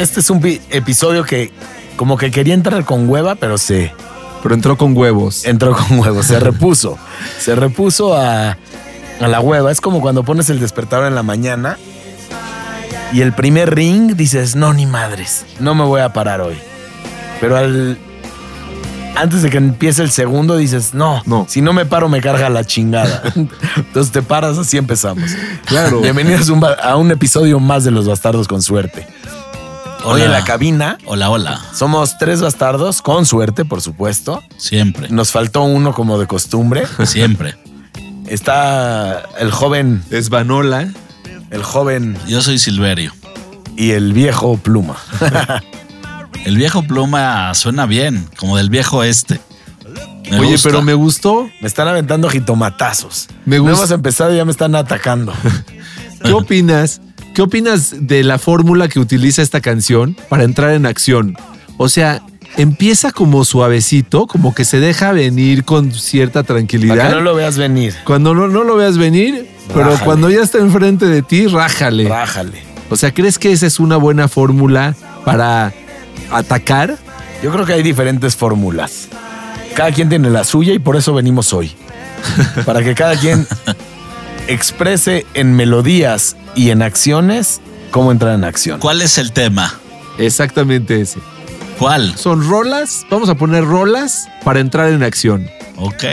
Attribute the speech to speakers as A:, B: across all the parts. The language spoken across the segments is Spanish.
A: Este es un pi- episodio que como que quería entrar con hueva, pero se
B: Pero entró con huevos.
A: entró con huevo, se repuso. Se repuso a, a la hueva. Es como cuando pones el despertador en la mañana y el primer ring dices, no, ni madres, no me voy a parar hoy. Pero al... Antes de que empiece el segundo dices, no,
B: No.
A: si no me paro me carga la chingada. Entonces te paras, así empezamos.
B: Claro.
A: Bienvenidos a un, ba- a un episodio más de Los Bastardos con Suerte. Hoy
C: Hola.
A: en la cabina
C: Hola, hola.
A: somos tres bastardos, con suerte, por supuesto.
C: Siempre.
A: Nos faltó uno como de costumbre.
C: Siempre.
A: Está el joven,
B: Es Vanola.
A: el joven
C: Yo soy Silverio.
A: y el viejo pluma.
C: El viejo pluma suena bien, como del viejo este. Me
B: Oye,
C: gusta.
B: pero me gustó.
A: Me están aventando jitomatazos.
B: Me
A: No
B: gusta.
A: hemos empezado y ya me están atacando.
B: ¿Qué opinas? ¿Qué opinas de la fórmula que utiliza esta canción para entrar en acción? O sea, empieza como suavecito, como que se deja venir con cierta
A: Para
B: tranquilidad.
A: que no lo veas venir.
B: Cuando no, no lo veas venir, pero cuando ya está enfrente de ti, rájale.
A: Rájale.
B: O sea, ¿crees que esa es una buena fórmula para atacar?
A: Yo creo que hay diferentes fórmulas. Cada quien tiene la suya y por eso venimos hoy. Para que cada quien exprese en melodías y en acciones cómo entrar en acción.
C: ¿Cuál es el tema?
B: Exactamente ese.
C: ¿Cuál?
B: Son rolas, vamos a poner rolas para entrar en acción.
C: Ok.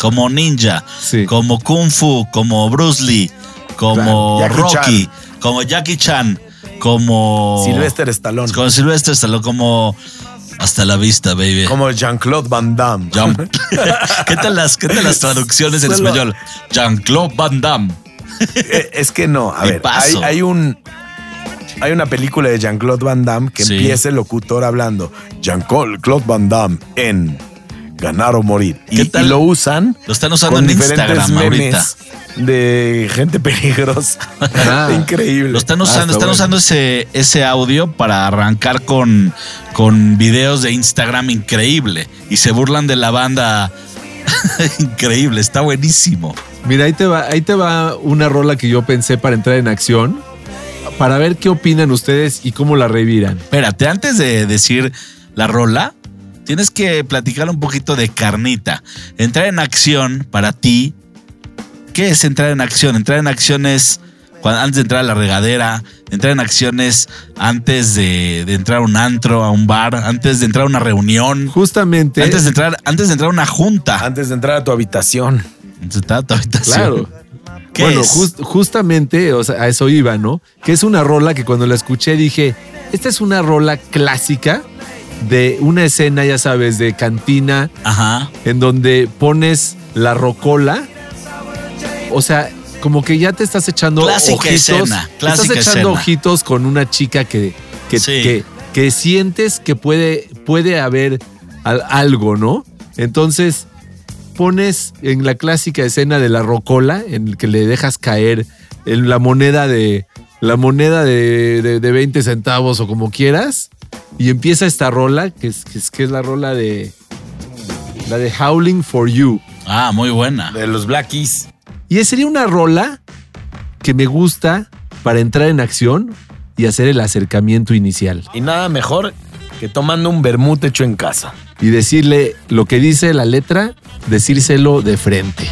C: Como ninja,
B: Sí.
C: como Kung Fu, como Bruce Lee, como Rocky, como Jackie Chan, como.
A: Sylvester Stallone.
C: Como Silvestre Stallone, como. Hasta la vista, baby.
A: Como Jean-Claude Van Damme.
C: Jump. ¿Qué tal las, qué tal las traducciones en
A: Solo-
C: español? Jean-Claude Van Damme.
A: Eh, Es que no, a ver, hay, un hay una película de Jean-Claude Van Damme que
C: Sí.
A: empieza el locutor hablando Jean-Claude Van Damme en Ganar o Morir. Y, lo usan
C: Lo están usando
A: con
C: en
A: diferentes
C: Instagram ahorita.
A: memes de gente peligrosa.
B: Ah.
A: Increíble.
C: Lo están
B: Ah,
C: usando,
B: está
C: están
B: bueno.
C: usando ese, ese audio para arrancar con, con videos de Instagram increíble. Y se burlan de la banda increíble, está buenísimo.
B: Mira, ahí te va, ahí te va una rola que yo pensé para entrar en acción, para ver qué opinan ustedes y cómo la reviran.
C: Espérate, antes de decir la rola, tienes que platicar un poquito de carnita. Entrar en acción para ti. ¿Qué es entrar en acción? Entrar en acción es cuando- antes de entrar a la regadera, entrar en acciones antes de, de entrar a un antro, a un bar, antes de entrar a una reunión,
B: Justamente,
C: antes de entrar, antes de entrar a una junta.
A: Antes de entrar a tu habitación.
B: Claro.
C: ¿Qué
B: bueno, justamente, o sea, a eso iba, ¿no? Que es una rola que cuando la escuché dije, esta es una rola clásica de una escena, ya sabes, de cantina,
C: Ajá.
B: en donde pones la rocola. O sea, como que ya te estás echando
C: Clásica
B: ojitos.
C: escena,
B: estás echando
C: escena.
B: ojitos con una chica que, que,
C: Sí.
B: que, que sientes que puede, puede haber al- algo, ¿no? Entonces pones en la clásica escena de la rocola, en el que le dejas caer en la moneda de la moneda de, de- de 20 centavos o como quieras, y empieza esta rola, que es, que es, que es la rola de la de Howling for You.
C: Ah, muy buena.
A: De los Black Keys.
B: Y sería una rola que me gusta para entrar en acción y hacer el acercamiento inicial.
A: Y nada mejor que tomando un vermut hecho en casa.
B: Y decirle lo que dice la letra, decírselo de frente.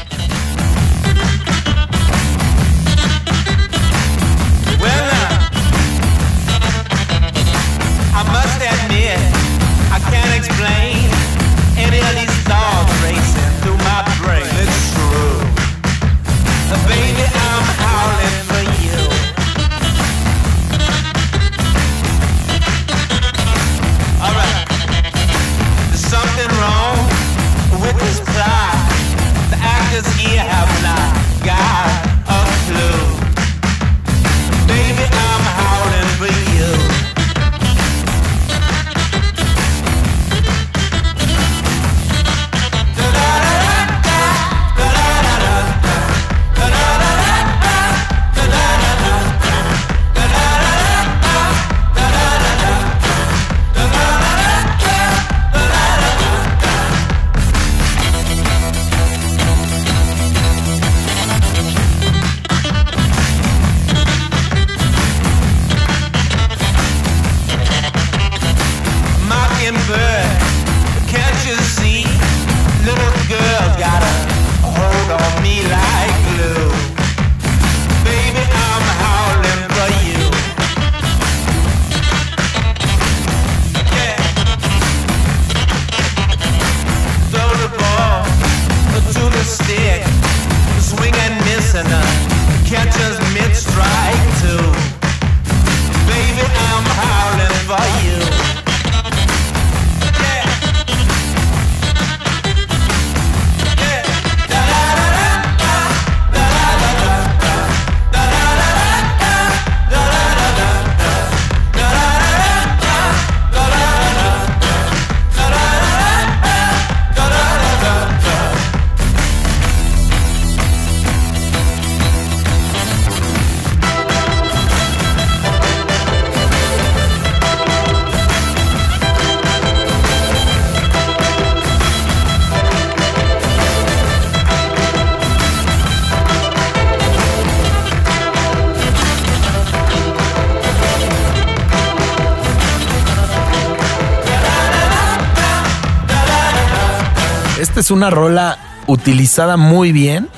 A: Es una rola utilizada muy bien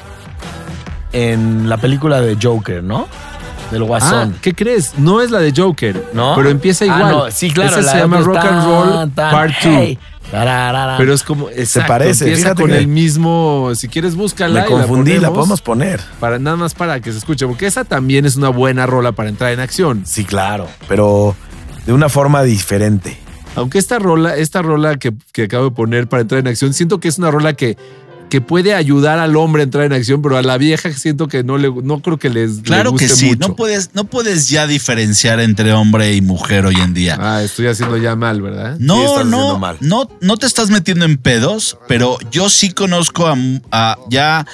A: en la película de Joker, ¿no? Del
B: Ah,
A: Guasón.
B: ¿qué crees? No es la de Joker,
A: ¿No?
B: Pero empieza
A: Ah,
B: igual.
A: no, sí, claro.
B: Esa
A: la
B: se llama Rock and Roll
A: tan,
B: Part 2.
A: hey, tararara.
B: Pero es como, exacto,
A: parece,
B: empieza
A: fíjate
B: con
A: que-
B: el mismo, si quieres búscala
A: Me
B: y
A: confundí, la,
B: ponemos
A: podemos poner.
B: para nada más para que se escuche, porque esa también es una buena rola para entrar en acción.
A: Sí, claro, pero de una forma diferente.
B: Aunque esta rola, esta rola que, que acabo de poner para entrar en acción, siento que es una rola que, que puede ayudar al hombre a entrar en acción, pero a la vieja siento que no le, no creo que les le
C: Claro que
B: guste
C: sí,
B: mucho.
C: no puedes, no puedes ya diferenciar entre hombre y mujer hoy en día.
B: Ah, estoy haciendo ya mal, ¿verdad?
A: Sí,
C: No, no,
A: mal.
C: no, no te estás metiendo en pedos, pero yo sí conozco a, a ya,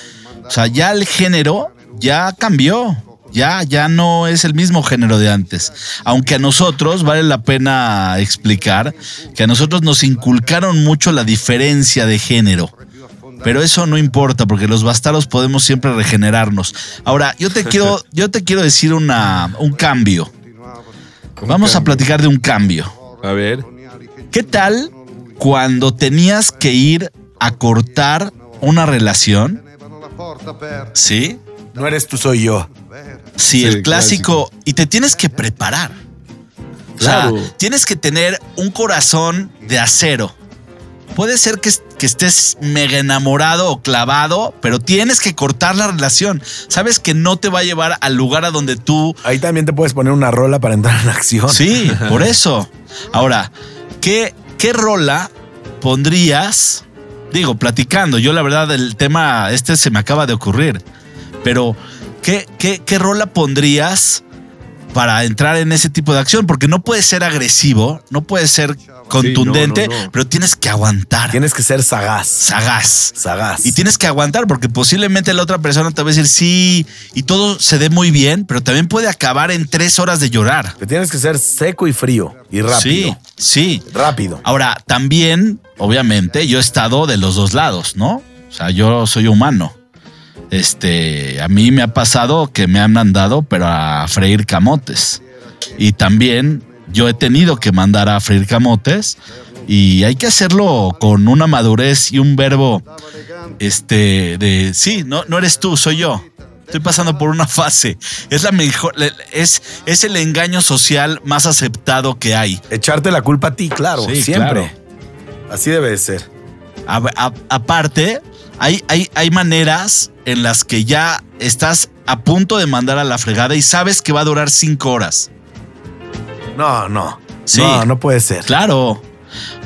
C: o sea, ya el género ya cambió. Ya, ya no es el mismo género de antes. Aunque a nosotros vale la pena explicar que a nosotros nos inculcaron mucho la diferencia de género. Pero eso no importa, porque los bastardos podemos siempre regenerarnos. Ahora, yo te quiero, yo te quiero decir una, un cambio. Vamos a platicar de un cambio.
B: A ver.
C: ¿Qué tal cuando tenías que ir a cortar una relación? ¿Sí?
A: No eres tú, soy yo.
C: Sí,
B: Sí,
C: el clásico. Y te tienes que preparar. O sea, tienes que tener un corazón de acero. Puede ser que, que estés mega enamorado o clavado, pero tienes que cortar la relación. Sabes que no te va a llevar al lugar a donde tú
A: Ahí también te puedes poner una rola para entrar en acción.
C: Sí, por eso. Ahora, ¿qué, qué rola pondrías? Digo, platicando, yo la verdad el tema este se me acaba de ocurrir, pero ¿qué, qué, qué rola pondrías para entrar en ese tipo de acción? Porque no puede ser agresivo, no puede ser contundente,
B: no, no.
C: pero tienes que aguantar,
A: Tienes que ser sagaz.
C: sagaz.
A: Sagaz.
C: Y tienes que aguantar porque posiblemente la otra persona te va a decir sí y todo se dé muy bien, pero también puede acabar en tres horas de llorar.
A: Que tienes que ser seco y frío y rápido.
C: Sí, sí.
A: Rápido.
C: Ahora, también, obviamente, yo he estado de los dos lados, ¿no? O sea, yo soy humano. Este, a mí me ha pasado que me han mandado, pero a freír camotes. Y también yo he tenido que mandar a freír camotes. Y hay que hacerlo con una madurez y un verbo, este, de, sí, no, no eres tú, soy yo. Estoy pasando por una fase. Es la mejor, es, es el engaño social más aceptado que hay.
A: Echarte la culpa a ti, claro,
C: Sí,
A: siempre. Así debe de ser.
C: A- a- aparte, hay, hay, hay maneras en las que ya estás a punto de mandar a la fregada y sabes que va a durar cinco horas.
A: No, no.
C: Sí.
A: No, no puede ser.
C: Claro.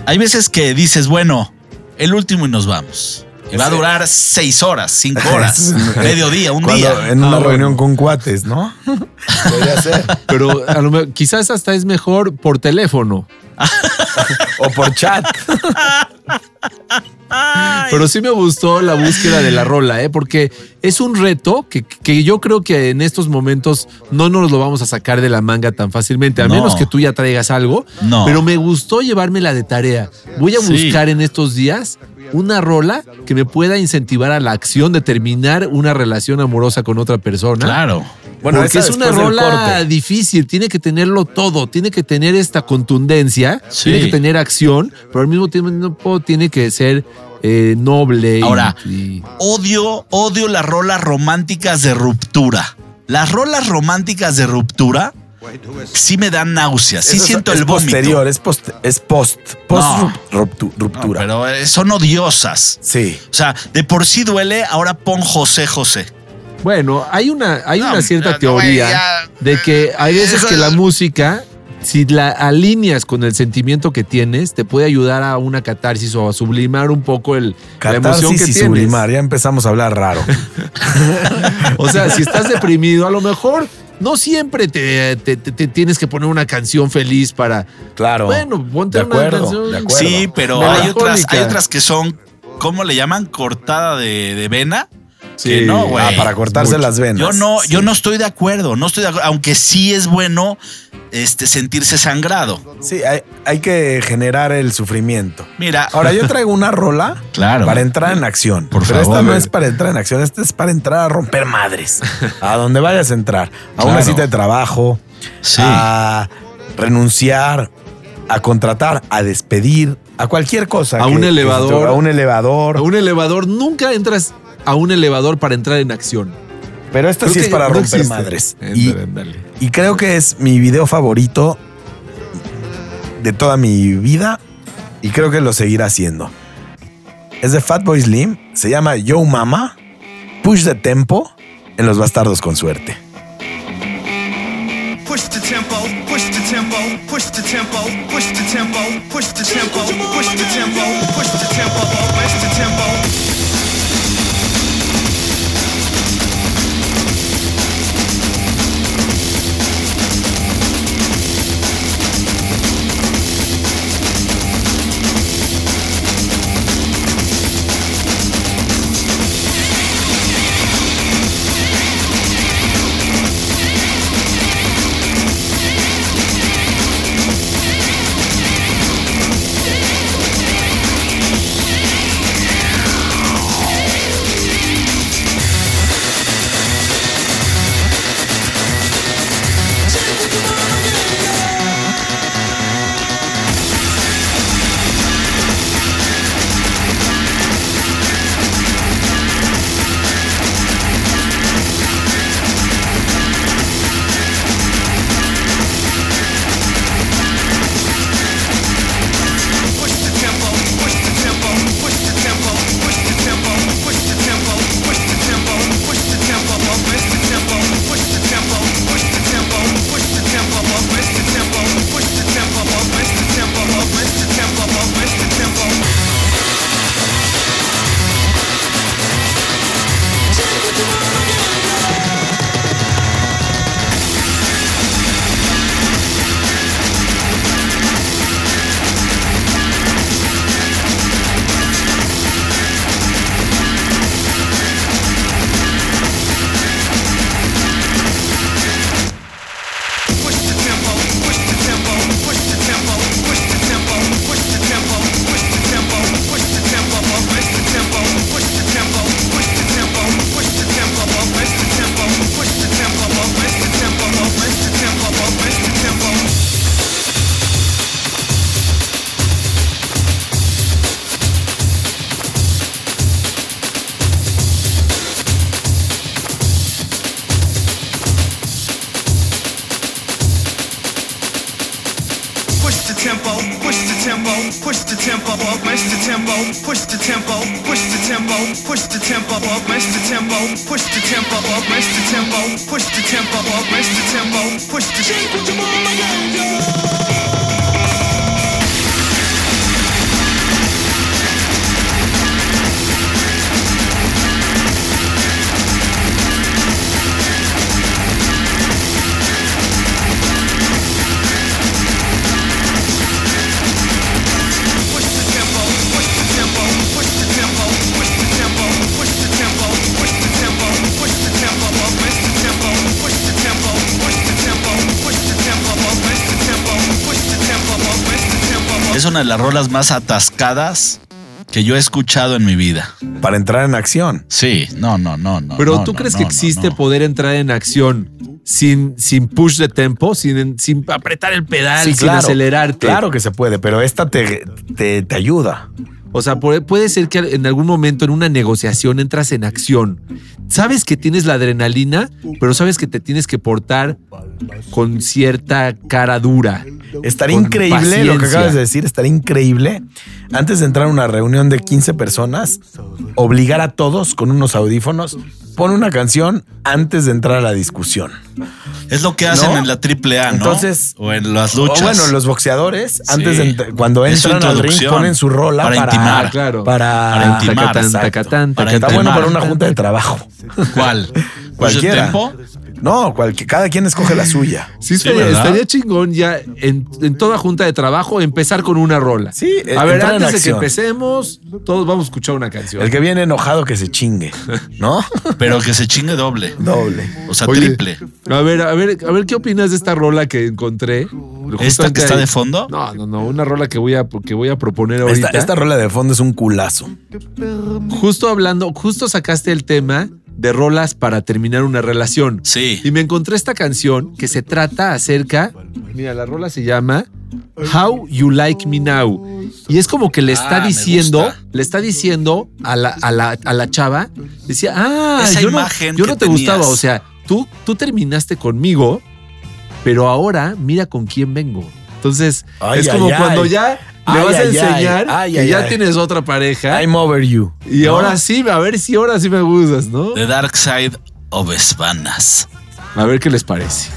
C: Hay veces que dices, bueno, el último y nos vamos. Y va a durar seis horas, cinco horas, mediodía, un
A: Cuando-
C: día.
A: En una
B: Ah, bueno.
A: reunión con cuates, ¿no? Podría ser.
B: Pero a lo mejor- quizás hasta es mejor por teléfono.
A: O por chat.
B: Pero sí me gustó la búsqueda de la rola, ¿eh? porque es un reto que, que yo creo que en estos momentos no nos lo vamos a sacar de la manga tan fácilmente, a
C: No.
B: menos que tú ya traigas algo.
C: No.
B: Pero me gustó llevármela de tarea. Voy a
C: Sí.
B: buscar en estos días una rola que me pueda incentivar a la acción de terminar una relación amorosa con otra persona.
C: Claro.
A: Bueno,
B: porque es una rola difícil, tiene que tenerlo todo, tiene que tener esta contundencia,
C: Sí.
B: tiene que tener acción, pero al mismo tiempo tiene que ser eh, noble.
C: Ahora,
B: y-
C: Odio, odio las rolas románticas de ruptura. Las rolas románticas de ruptura sí me dan náuseas, sí
A: Eso
C: siento
A: es
C: el vómito.
A: posterior, es post, es post, post
C: No.
A: ruptu-
C: No,
A: ruptura.
C: pero eh, son odiosas.
A: Sí.
C: O sea, de por sí duele, ahora pon José José.
B: Bueno, hay una, hay
C: No,
B: una cierta
C: no,
B: teoría
C: ya.
B: de que hay veces que
C: es-
B: la música, si la alineas con el sentimiento que tienes, te puede ayudar a una catarsis o a sublimar un poco el, la emoción que
A: y
B: tienes.
A: sublimar, ya empezamos a hablar raro.
B: O sea, si estás deprimido, a lo mejor no siempre te, te- te- te tienes que poner una canción feliz para.
A: Claro.
B: Bueno, ponte
A: de
B: una canción.
A: de acuerdo.
C: Sí, pero hay otras, hay otras que son, ¿cómo le llaman? Cortada de, de vena.
B: Sí.
C: Que no, güey.
A: Ah, para cortarse
B: Mucho.
A: las venas.
C: Yo no,
A: Sí.
C: yo no estoy de acuerdo, no estoy de acuerdo, aunque sí es bueno este, sentirse sangrado.
A: Sí, hay, hay que generar el sufrimiento.
C: Mira,
A: Ahora, yo traigo una rola
C: Claro.
A: para entrar en acción.
C: Por
A: pero
C: favor.
A: esta no es para entrar en acción, esta es para entrar a romper madres. A donde vayas a entrar. A una
C: Claro.
A: cita de trabajo,
C: Sí.
A: a renunciar, a contratar, a despedir, a cualquier cosa.
B: A un elevador.
A: a un elevador.
B: A un elevador, nunca entras a un elevador para entrar en acción.
A: Pero esta
B: Creo
A: sí es para
B: no
A: romper
B: existe.
A: madres.
B: Ándale,
A: Y, y creo que es mi video favorito de toda mi vida y creo que lo seguirá haciendo. Es de Fatboy Slim, se llama Yo Mama, Push the Tempo en Los Bastardos con Suerte.
D: Push the tempo, push the tempo, push the tempo, push the tempo, push the tempo, push the tempo, push the tempo, push the tempo. push the tempo up, rest the tempo, push the tempo up, rest the tempo, push the tempo up, rest the tempo, push the tempo, with your mama.
C: Es una de las rolas más atascadas que yo he escuchado en mi vida.
A: Para entrar en acción.
C: Sí, no, no, no, no.
B: Pero
C: no,
B: ¿tú
C: no,
B: crees
C: no,
B: que existe
C: no.
B: poder entrar en acción sin, sin push de tempo, sin, sin apretar el pedal, sin acelerarte?
A: Claro que se puede, pero esta te, te, te ayuda.
B: O sea, puede, ser que en algún momento en una negociación entras en acción. Sabes que tienes la adrenalina, pero sabes que te tienes que portar con cierta cara dura.
A: Estaría increíble lo que acabas de decir, estaría increíble. Antes de entrar a una reunión de 15 personas, obligar a todos con unos audífonos pone una canción antes de entrar a la discusión.
C: Es lo que hacen
A: ¿No?
C: en la AAA, ¿no?
A: Entonces-
C: o en las luchas.
A: O bueno, los boxeadores, antes de cuando entran al ring, ponen su rola
C: Para
A: para,
C: intimar,
B: claro.
A: Para,
C: Para intimar,
B: Tacatán,
A: exacto.
B: tacatán,
C: Para
A: Está bueno para una junta de trabajo.
C: ¿Cuál?
A: Cualquiera.
C: ¿Mucho tiempo?
A: No, cualque- cada quien escoge la suya.
B: Sí, estaría,
C: ¿verdad?
B: estaría chingón ya en, en toda junta de trabajo empezar con una rola.
A: Sí, eh,
B: A ver, antes de que empecemos, todos vamos a escuchar una canción.
A: El que viene enojado que se chingue, ¿no?
C: Pero que se chingue doble.
A: Doble.
C: O sea,
B: Oye,
C: triple.
B: A ver, a ver, a ver qué opinas de esta rola que encontré.
C: ¿Esta que está
B: ahí-
C: de fondo?
B: No, no, no, una rola que voy a, que voy a proponer ahorita.
A: Esta, esta rola de fondo es un culazo.
B: Justo hablando, justo sacaste el tema de rolas para terminar una relación.
C: Sí.
B: Y me encontré esta canción que se trata acerca. Mira, la rola se llama How You Like Me Now. Y es como que le está
C: Ah,
B: diciendo, le está diciendo a la, a la, a la chava, decía, ah,
C: Esa
B: yo no,
C: imagen
B: yo no te
C: tenías.
B: gustaba. O sea, tú, tú terminaste conmigo, pero ahora mira con quién vengo. Entonces,
A: Ay,
B: es como
A: ay.
B: cuando ya le
A: Ay,
B: vas a
A: ay.
B: enseñar
A: Ay,
B: que
A: ay,
B: ya
A: ay.
B: tienes otra pareja.
A: I'm over you.
B: y
A: ¿no?
B: ahora sí, a ver si ahora sí me gustas, ¿no?
C: The Dark Side of Spanas.
B: A ver qué les parece.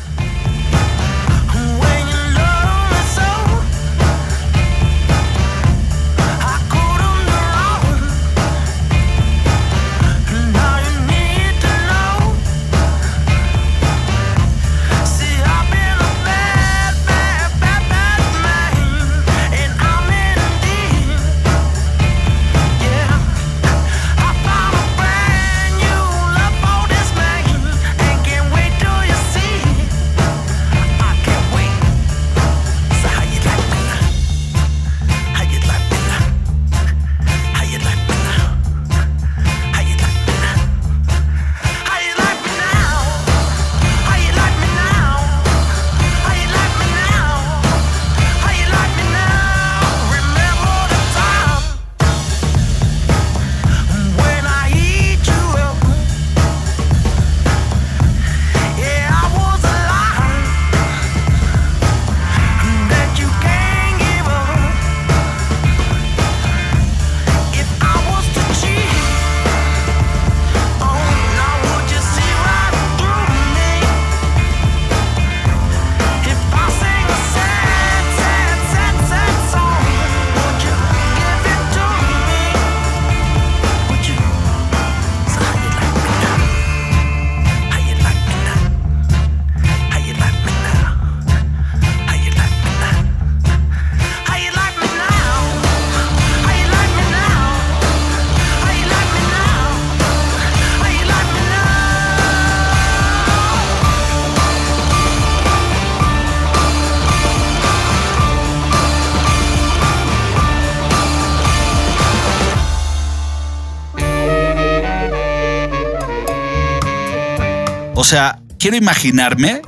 C: O sea, quiero imaginarme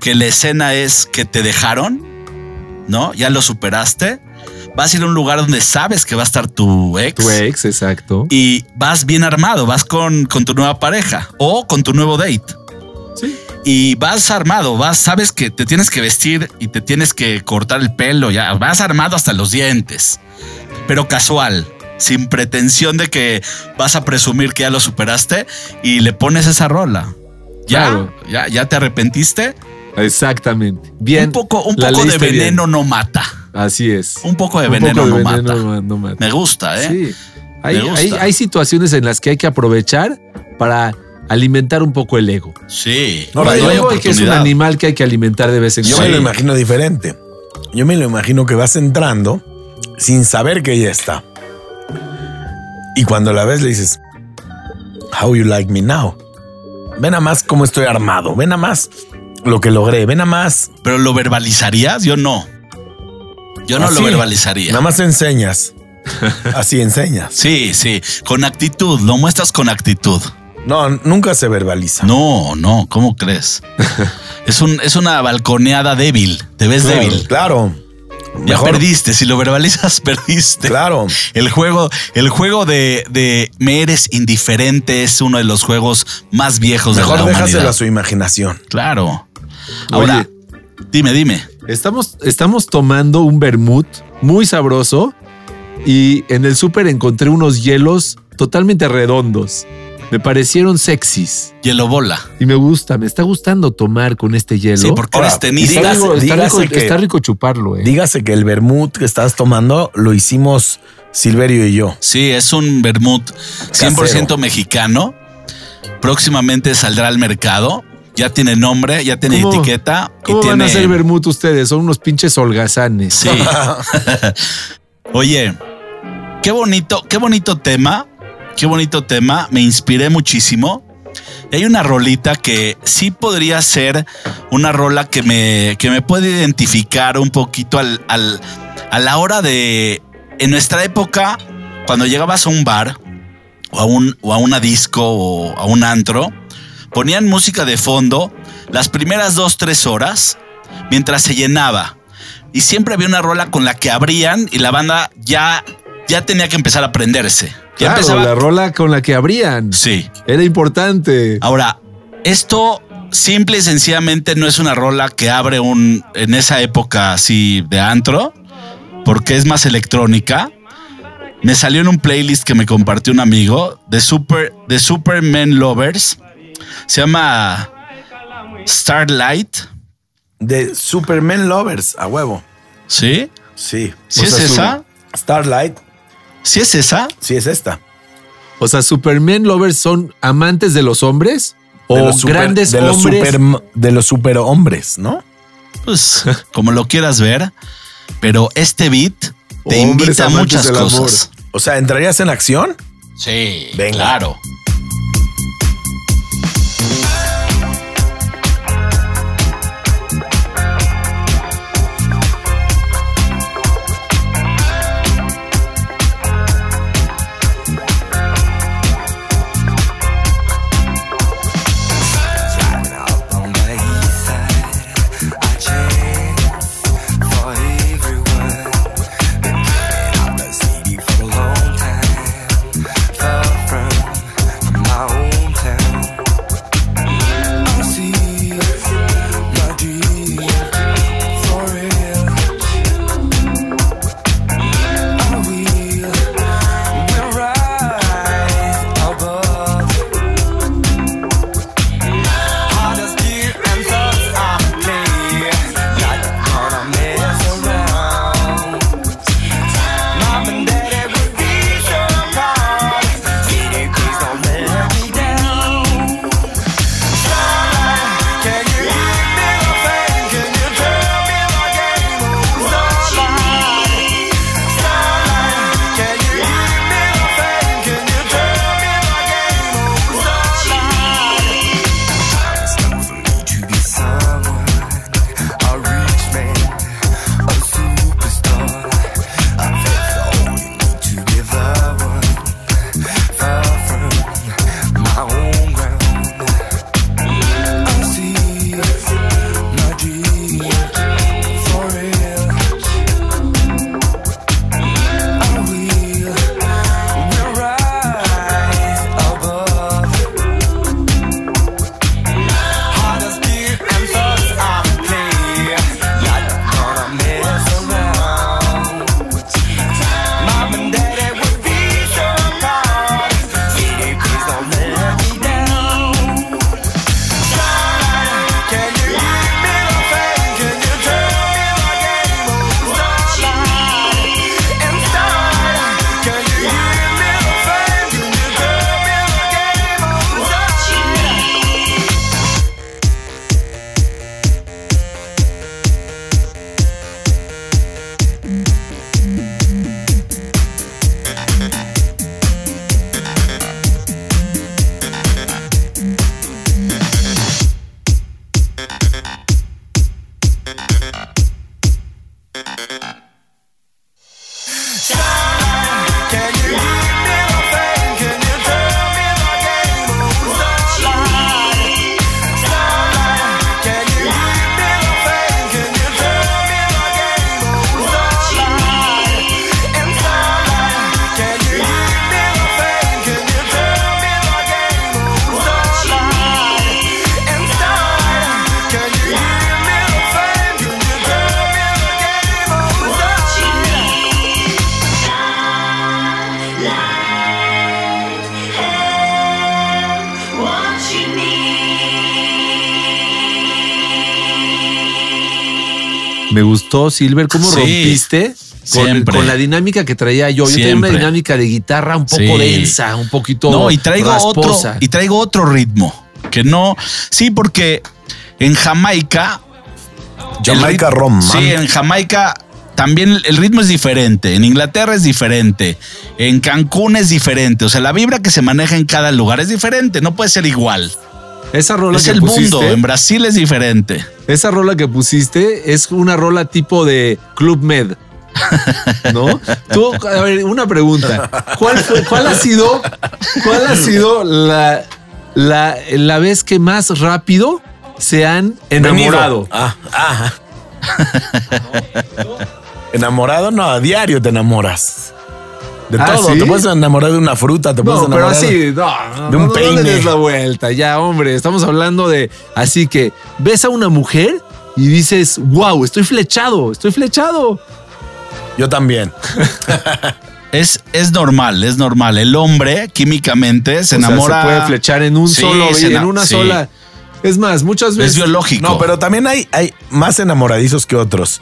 C: que la escena es que te dejaron, ¿no? Ya lo superaste. Vas a ir a un lugar donde sabes que va a estar tu ex.
B: Tu ex, exacto.
C: Y vas bien armado, vas con, con tu nueva pareja o con tu nuevo date.
B: Sí.
C: Y vas armado, vas, sabes que te tienes que vestir y te tienes que cortar el pelo, ya vas armado hasta los dientes, pero casual, sin pretensión de que vas a presumir que ya lo superaste y le pones esa rola. Ya,
B: Claro.
C: ya, ya te arrepentiste.
B: Exactamente. Bien.
C: un poco, un poco de
B: bien.
C: veneno no mata.
B: Así es.
C: Un poco de
B: Un
C: veneno
B: poco de
C: no
B: veneno
C: mata.
B: no- no mata.
C: Me gusta, ¿eh?
B: Sí. Hay,
C: Me gusta.
B: hay- hay situaciones en las que hay que aprovechar para alimentar un poco el ego.
C: Sí.
A: No,
B: el ego es que es un animal que hay que alimentar de vez en
A: Yo
B: cuando.
A: me lo imagino diferente. Yo me lo imagino que vas entrando sin saber que ella está. Y cuando la ves le dices, How you like me now? Ven a más cómo estoy armado. Ven a más lo que logré. Ven a más.
C: Pero lo verbalizarías, yo no. Yo no lo verbalizaría.
A: Nada más enseñas. Así enseñas.
C: Sí, sí, con actitud, lo muestras con actitud.
A: No, nunca se verbaliza.
C: No, no, ¿cómo crees? es, un, es una balconeada débil, te ves
A: Claro,
C: débil.
A: Claro.
C: Ya
A: Mejor-
C: perdiste, si lo verbalizas, perdiste.
A: Claro.
C: El juego, el juego de, de me eres indiferente es uno de los juegos más viejos de
A: Mejor
C: la
A: déjaselo
C: humanidad.
A: a su imaginación.
C: Claro. Ahora,
B: Oye.
C: dime, dime.
B: Estamos, estamos tomando un vermut muy sabroso y en el súper encontré unos hielos totalmente redondos. Me parecieron sexys.
E: Hielo bola.
B: Y me gusta, me está gustando tomar con este hielo.
E: Sí, porque
A: Ahora,
E: eres tenista.
B: está, rico, está
A: dígase
B: rico-
A: que-
B: está rico chuparlo, eh.
A: Dígase que el vermut que estás tomando lo hicimos Silverio y yo.
E: Sí, es un vermut 100% mexicano. Próximamente saldrá al mercado. Ya tiene nombre, ya tiene
B: ¿Cómo-
E: etiqueta.
B: ¿Cómo
E: y
B: van
E: tiene...
B: a hacer vermut ustedes? Son unos pinches holgazanes.
E: Sí. Oye, qué bonito, qué bonito tema. Qué bonito tema. Me inspiré muchísimo. Hay una rolita que sí podría ser una rola que me, que me puede identificar un poquito al, al- a la hora de. En nuestra época, cuando llegabas a un bar o a, un, o a una disco o a un antro, ponían música de fondo las primeras dos, tres horas mientras se llenaba. Y siempre había una rola con la que abrían y la banda ya, ya tenía que empezar a aprenderse. Ya
B: Claro,
E: empezaba.
B: la rola con la que abrían.
E: Sí.
B: Era importante.
E: Ahora, esto simple y sencillamente no es una rola que abre un en esa época así de antro, porque es más electrónica. Me salió en un playlist que me compartió un amigo de Super de Superman Lovers. Se llama Starlight,
A: De Superman Lovers, a huevo.
E: ¿sí?
A: Sí.
E: ¿Sí
A: O
E: es
A: sea,
E: esa?
A: Starlight,
E: ¿Sí es esa?
A: sí es esta.
B: O sea, Superman lovers son amantes de los hombres o
A: De los super-
B: grandes
A: de los
B: hombres.
A: super- de los superhombres, ¿no?
E: Pues como lo quieras ver, pero este beat te
B: Hombres
E: invita a muchas cosas.
A: O sea, ¿entrarías en acción?
E: Sí,
A: Venga.
E: claro.
F: Gustó, Silver, cómo
C: Sí.
F: rompiste con,
C: Siempre.
F: con la dinámica que traía yo. Yo tenía una dinámica de guitarra un poco
C: Sí.
F: densa, un poquito
C: No, y traigo otro y traigo otro ritmo que no, sí, porque en Jamaica
A: Jamaica Rom,
C: Sí, en Jamaica también el ritmo es diferente, en Inglaterra es diferente, en Cancún es diferente, o sea, la vibra que se maneja en cada lugar es diferente, no puede ser igual.
F: Esa rola
C: Es
F: que
C: el
F: pusiste,
C: mundo, en Brasil es diferente.
F: esa rola que pusiste es una rola tipo de Club Med. ¿No? Tú, a ver, una pregunta. ¿Cuál, fue- cuál ha sido, cuál ha sido la, la, la vez que más rápido se han enamorado?
A: Ah, ah. enamorado, no, a diario te enamoras. De
F: ¿Ah,
A: todo.
F: sí?
A: Te puedes enamorar de una fruta, te puedes
F: No, pero
A: enamorar
F: así, no, no,
A: de un
F: no, no
A: peine.
F: le des la vuelta, ya, hombre. Estamos hablando de. Así que ves a una mujer y dices, wow, estoy flechado, estoy flechado.
A: Yo también.
C: Es, es normal, es normal. El hombre químicamente se
F: O sea,
C: enamora.
F: se puede flechar en un
C: Sí,
F: solo, en una
C: sí.
F: sola. Es más, muchas veces.
C: Es biológico.
A: No, pero también hay, hay más enamoradizos que otros.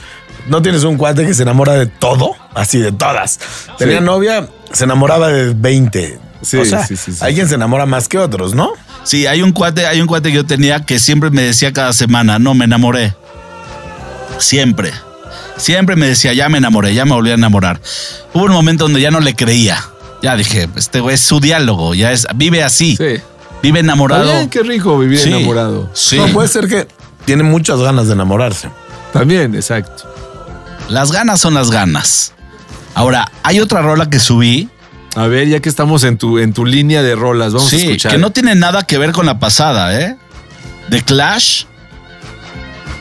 A: ¿No tienes un cuate que se enamora de todo? Así, de todas. Tenía
F: Sí.
A: novia, se enamoraba de 20.
F: Sí,
A: o sea,
F: sí, sí, sí.
A: hay quien se enamora más que otros, ¿no?
C: Sí, hay un cuate, hay un cuate que yo tenía que siempre me decía cada semana, no, me enamoré. Siempre. Siempre me decía, ya me enamoré, ya me volví a enamorar. Hubo un momento donde ya no le creía. Ya dije, este güey es su diálogo, ya es, vive así,
F: Sí.
C: Vive enamorado.
F: bien, qué rico vivir
C: Sí.
F: enamorado.
C: Sí.
A: No, puede ser que tiene muchas ganas de enamorarse.
F: También, exacto.
C: Las ganas son las ganas. Ahora, hay otra rola que subí,
F: A ver, ya que estamos en tu, en tu línea de rolas, vamos a
C: sí,
F: escuchar.
C: que no tiene nada que ver con la pasada, ¿eh? The Clash,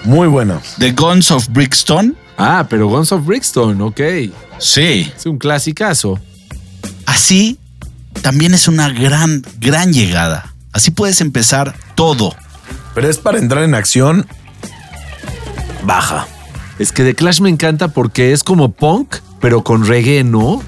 A: Muy bueno.
C: The Guns of Brixton.
F: Ah, pero Guns of Brixton, ok.
C: Sí,
F: Es un clasicazo.
C: así también es una gran, gran llegada. Así puedes empezar todo.
A: Pero es para entrar en acción baja.
F: Es que The Clash me encanta porque es como punk, pero con reggae, ¿no?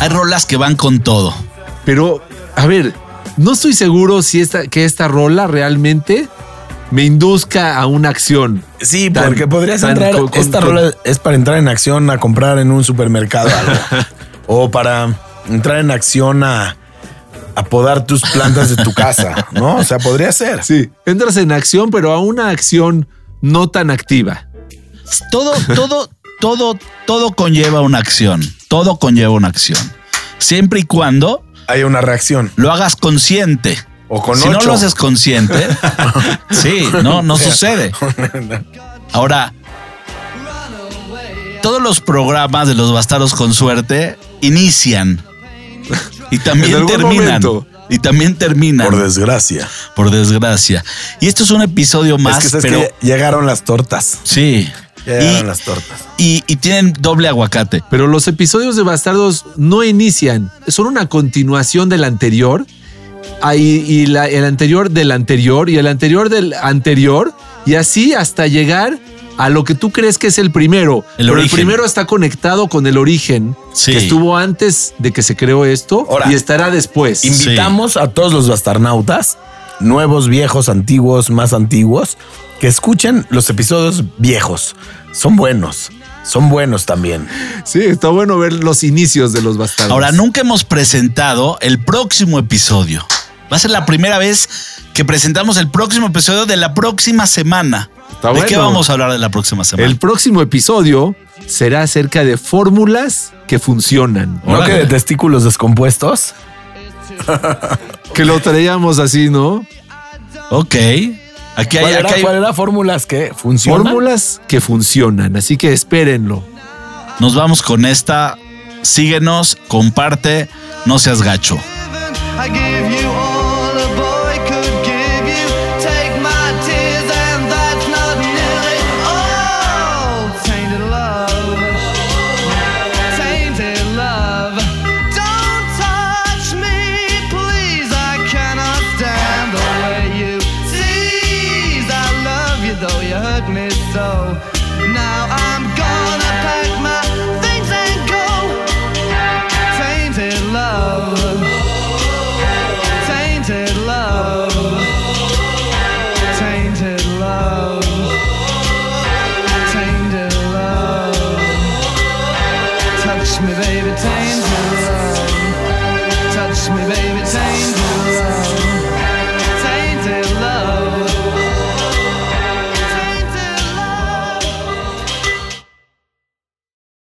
C: Hay rolas que van con todo.
F: Pero, a ver, no estoy seguro si esta, que esta rola realmente me induzca a una acción.
A: Sí,
F: Tan-
A: porque podrías
F: tan
A: entrar.
F: con- con-
A: esta
F: con-
A: rola es para entrar en acción a comprar en un supermercado algo. o para entrar en acción a, a podar tus plantas de tu casa, ¿no? O sea, podría ser.
B: Sí, entras en acción, pero a una acción no tan activa.
C: Todo, todo, todo, todo conlleva una acción. Todo conlleva una acción. Siempre y cuando
A: Hay una reacción.
C: lo hagas consciente.
A: O con
C: si no lo haces consciente, sí, no, no sucede. Ahora, todos los programas de los bastardos con suerte inician y también terminan.
B: momento.
C: Y también terminan,
A: Por
C: por,
A: desgracia.
C: desgracia. Y esto es un episodio más,
A: es que, ¿sabes
C: pero
A: qué? llegaron las tortas.
C: sí.
A: Ya
C: Y,
A: las tortas.
C: y- y tienen doble aguacate.
B: Pero los episodios de Bastardos no inician, son una continuación del anterior. Ahí- y la- el anterior del anterior y el anterior del anterior y así hasta llegar a lo que tú crees que es el primero.
C: El
B: Pero el primero está conectado con el origen
C: Sí.
B: que estuvo antes de que se creó esto
A: Ahora,
B: y estará después.
A: Invitamos a todos los bastarnautas, nuevos, viejos, antiguos, más antiguos, que escuchen los episodios viejos. Son buenos. Son buenos también.
B: Sí, está bueno ver los inicios de los bastardos.
C: Ahora, nunca hemos presentado el próximo episodio. Va a ser la primera vez que presentamos el próximo episodio de la próxima semana.
B: Está
C: ¿De qué vamos a hablar de la próxima semana?
B: El próximo episodio será acerca de fórmulas que funcionan.
A: ¿No que de testículos descompuestos?
B: Que lo traíamos así, ¿no?
C: Ok. Aquí hay,
A: ¿Cuál era,
C: aquí hay-
A: cuál era? fórmulas que funcionan?
B: Fórmulas que funcionan, así que espérenlo.
C: Nos vamos con esta. Síguenos, comparte, no seas gacho.
D: I give you